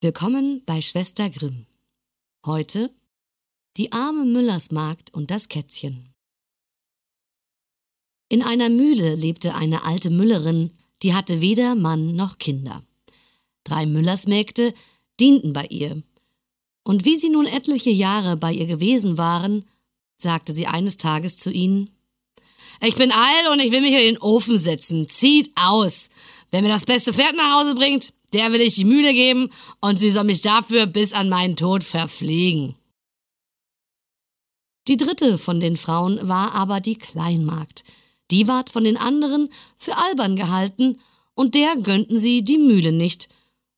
Willkommen bei Schwester Grimm. Heute die arme Müllersmagd und das Kätzchen. In einer Mühle lebte eine alte Müllerin, die hatte weder Mann noch Kinder. Drei Müllersmägde dienten bei ihr. Und wie sie nun etliche Jahre bei ihr gewesen waren, sagte sie eines Tages zu ihnen, ich bin alt und ich will mich in den Ofen setzen. Zieht aus. Wer mir das beste Pferd nach Hause bringt, der will ich die Mühle geben und sie soll mich dafür bis an meinen Tod verpflegen. Die dritte von den Frauen war aber die Kleinmagd. Die ward von den anderen für albern gehalten, und der gönnten sie die Mühle nicht,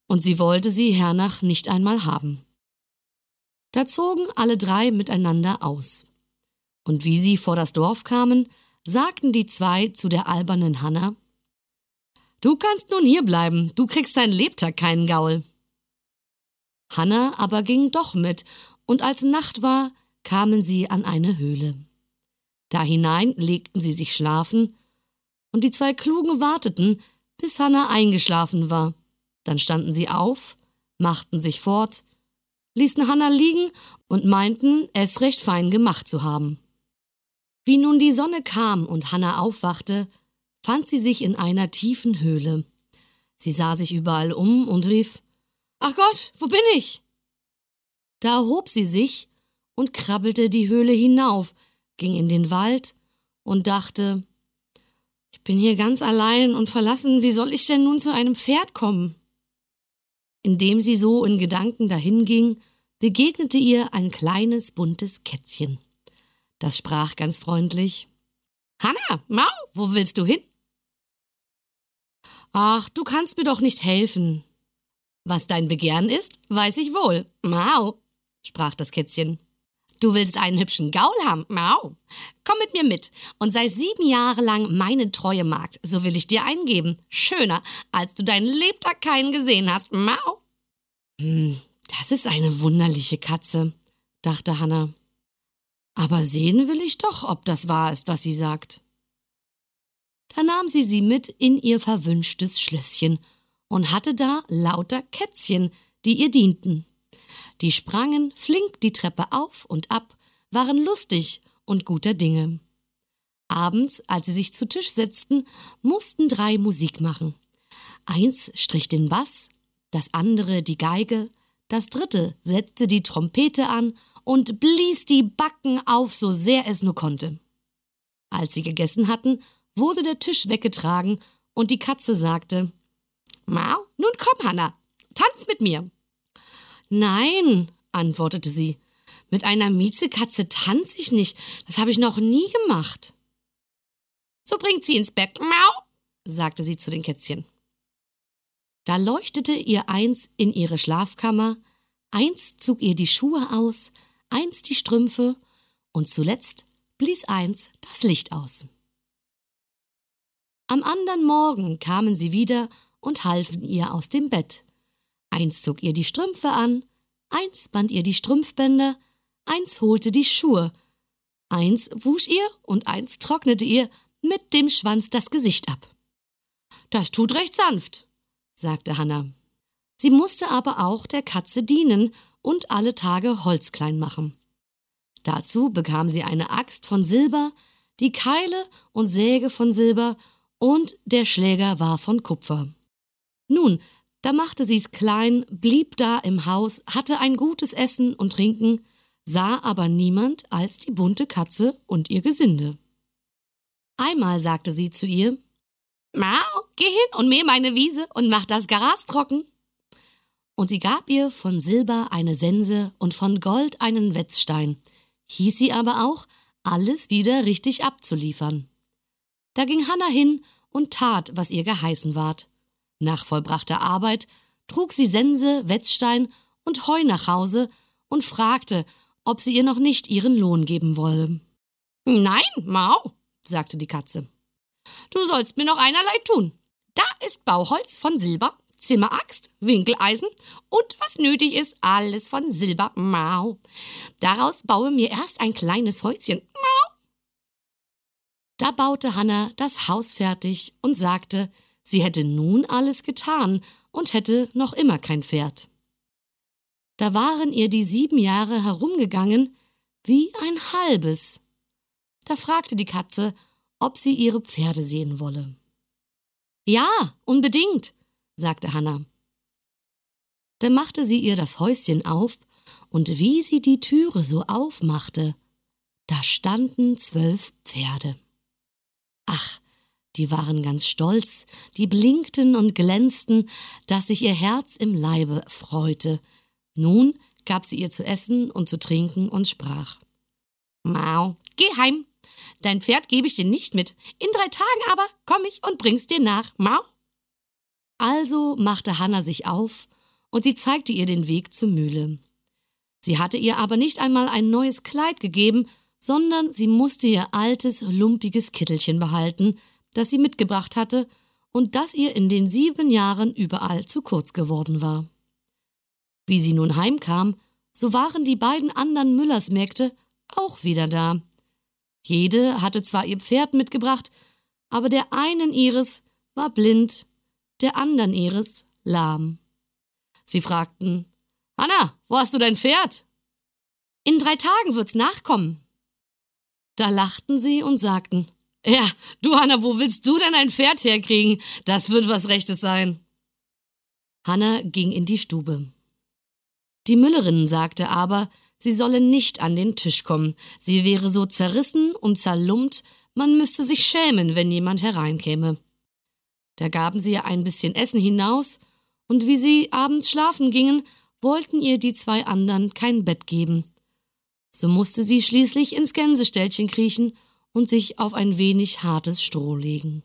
und sie wollte sie hernach nicht einmal haben. Da zogen alle drei miteinander aus. Und wie sie vor das Dorf kamen, sagten die zwei zu der albernen Hanna, Du kannst nun hier bleiben, du kriegst dein Lebtag keinen Gaul. Hanna aber ging doch mit, und als Nacht war, kamen sie an eine Höhle. Da hinein legten sie sich schlafen, und die zwei Klugen warteten, bis Hanna eingeschlafen war. Dann standen sie auf, machten sich fort, ließen Hanna liegen und meinten, es recht fein gemacht zu haben. Wie nun die Sonne kam und Hanna aufwachte, fand sie sich in einer tiefen Höhle. Sie sah sich überall um und rief Ach Gott, wo bin ich? Da erhob sie sich und krabbelte die Höhle hinauf, ging in den Wald und dachte Ich bin hier ganz allein und verlassen, wie soll ich denn nun zu einem Pferd kommen? Indem sie so in Gedanken dahinging, begegnete ihr ein kleines buntes Kätzchen. Das sprach ganz freundlich Hanna, Mau, wo willst du hin? Ach, du kannst mir doch nicht helfen. Was dein Begehren ist, weiß ich wohl. Mau, sprach das Kätzchen. Du willst einen hübschen Gaul haben, Mau. Komm mit mir mit und sei sieben Jahre lang meine treue Magd, so will ich dir eingeben. Schöner, als du deinen Lebtag keinen gesehen hast, Mau. Hm, das ist eine wunderliche Katze, dachte Hanna. Aber sehen will ich doch, ob das wahr ist, was sie sagt. Da nahm sie sie mit in ihr verwünschtes Schlösschen und hatte da lauter Kätzchen, die ihr dienten. Die sprangen flink die Treppe auf und ab, waren lustig und guter Dinge. Abends, als sie sich zu Tisch setzten, mussten drei Musik machen. Eins strich den Bass, das andere die Geige, das dritte setzte die Trompete an und blies die Backen auf, so sehr es nur konnte. Als sie gegessen hatten, wurde der Tisch weggetragen und die Katze sagte, Mau, nun komm, Hanna, tanz mit mir. Nein, antwortete sie, mit einer Miezekatze tanze ich nicht, das habe ich noch nie gemacht. So bringt sie ins Bett, Mau, sagte sie zu den Kätzchen. Da leuchtete ihr eins in ihre Schlafkammer, eins zog ihr die Schuhe aus, eins die Strümpfe und zuletzt blies eins das Licht aus. Am andern Morgen kamen sie wieder und halfen ihr aus dem Bett. Eins zog ihr die Strümpfe an, eins band ihr die Strümpfbänder, eins holte die Schuhe, eins wusch ihr und eins trocknete ihr mit dem Schwanz das Gesicht ab. Das tut recht sanft, sagte Hanna. Sie musste aber auch der Katze dienen und alle Tage Holz klein machen. Dazu bekam sie eine Axt von Silber, die Keile und Säge von Silber und der Schläger war von Kupfer. Nun, da machte sie's klein, blieb da im Haus, hatte ein gutes Essen und Trinken, sah aber niemand als die bunte Katze und ihr Gesinde. Einmal sagte sie zu ihr, Mau, geh hin und mäh meine Wiese und mach das Gras trocken. Und sie gab ihr von Silber eine Sense und von Gold einen Wetzstein, hieß sie aber auch, alles wieder richtig abzuliefern. Da ging Hanna hin und tat, was ihr geheißen ward. Nach vollbrachter Arbeit trug sie Sense, Wetzstein und Heu nach Hause und fragte, ob sie ihr noch nicht ihren Lohn geben wolle. Nein, Mau, sagte die Katze. Du sollst mir noch einerlei tun. Da ist Bauholz von Silber, Zimmeraxt, Winkeleisen und was nötig ist, alles von Silber, Mau. Daraus baue mir erst ein kleines Häuschen, Mau, da baute Hanna das Haus fertig und sagte, sie hätte nun alles getan und hätte noch immer kein Pferd. da waren ihr die sieben Jahre herumgegangen wie ein halbes. Da fragte die Katze, ob sie ihre Pferde sehen wolle. Ja, unbedingt, sagte Hanna. Da machte sie ihr das Häuschen auf, und wie sie die Türe so aufmachte, da standen zwölf Pferde. Ach, die waren ganz stolz, die blinkten und glänzten, dass sich ihr Herz im Leibe freute. Nun gab sie ihr zu essen und zu trinken und sprach. Mau, geh heim. Dein Pferd gebe ich dir nicht mit. In drei Tagen aber komm ich und bring's dir nach. Mau. Also machte Hanna sich auf, und sie zeigte ihr den Weg zur Mühle. Sie hatte ihr aber nicht einmal ein neues Kleid gegeben, sondern sie musste ihr altes, lumpiges Kittelchen behalten, das sie mitgebracht hatte und das ihr in den sieben Jahren überall zu kurz geworden war. Wie sie nun heimkam, so waren die beiden anderen Müllersmägde auch wieder da. Jede hatte zwar ihr Pferd mitgebracht, aber der einen ihres war blind, der anderen ihres lahm. Sie fragten, Anna, wo hast du dein Pferd? In drei Tagen wird's nachkommen. Da lachten sie und sagten, ja, du Hanna, wo willst du denn ein Pferd herkriegen? Das wird was Rechtes sein. Hanna ging in die Stube. Die Müllerin sagte aber, sie solle nicht an den Tisch kommen. Sie wäre so zerrissen und zerlumpt, man müsste sich schämen, wenn jemand hereinkäme. Da gaben sie ihr ein bisschen Essen hinaus, und wie sie abends schlafen gingen, wollten ihr die zwei anderen kein Bett geben. So musste sie schließlich ins Gänseställchen kriechen und sich auf ein wenig hartes Stroh legen.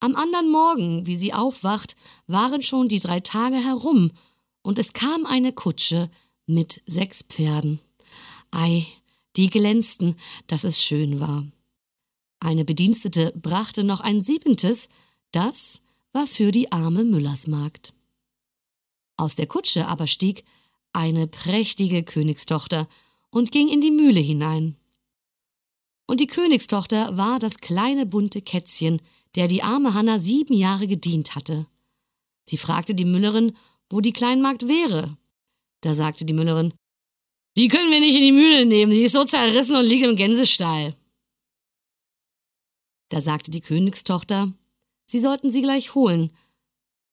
Am anderen Morgen, wie sie aufwacht, waren schon die drei Tage herum, und es kam eine Kutsche mit sechs Pferden. Ei, die glänzten, dass es schön war. Eine Bedienstete brachte noch ein siebentes, das war für die arme Müllersmagd. Aus der Kutsche aber stieg eine prächtige Königstochter und ging in die Mühle hinein. Und die Königstochter war das kleine bunte Kätzchen, der die arme Hanna sieben Jahre gedient hatte. Sie fragte die Müllerin, wo die Kleinmagd wäre. Da sagte die Müllerin, die können wir nicht in die Mühle nehmen, sie ist so zerrissen und liegt im Gänsestall. Da sagte die Königstochter, sie sollten sie gleich holen.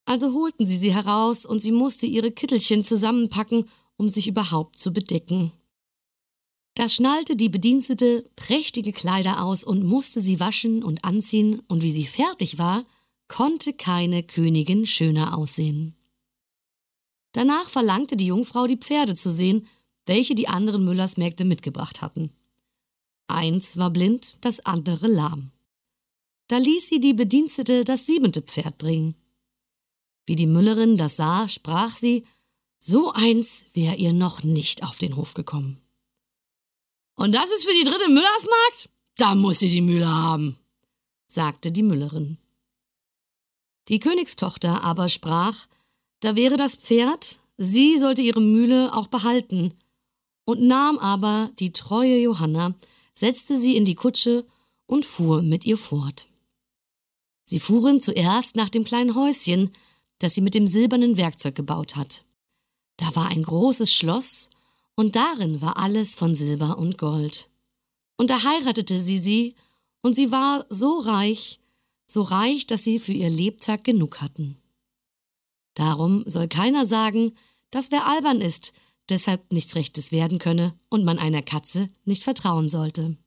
Also holten sie sie heraus und sie musste ihre Kittelchen zusammenpacken, um sich überhaupt zu bedecken. Da schnallte die Bedienstete prächtige Kleider aus und musste sie waschen und anziehen, und wie sie fertig war, konnte keine Königin schöner aussehen. Danach verlangte die Jungfrau, die Pferde zu sehen, welche die anderen Müllersmägde mitgebracht hatten. Eins war blind, das andere lahm. Da ließ sie die Bedienstete das siebente Pferd bringen. Wie die Müllerin das sah, sprach sie, so eins wäre ihr noch nicht auf den Hof gekommen. Und das ist für die dritte Müllersmarkt? Da muss sie die Mühle haben, sagte die Müllerin. Die Königstochter aber sprach, da wäre das Pferd, sie sollte ihre Mühle auch behalten, und nahm aber die treue Johanna, setzte sie in die Kutsche und fuhr mit ihr fort. Sie fuhren zuerst nach dem kleinen Häuschen, das sie mit dem silbernen Werkzeug gebaut hat. Da war ein großes Schloss und darin war alles von Silber und Gold. Und da heiratete sie sie, und sie war so reich, so reich, dass sie für ihr Lebtag genug hatten. Darum soll keiner sagen, dass wer albern ist, deshalb nichts Rechtes werden könne und man einer Katze nicht vertrauen sollte.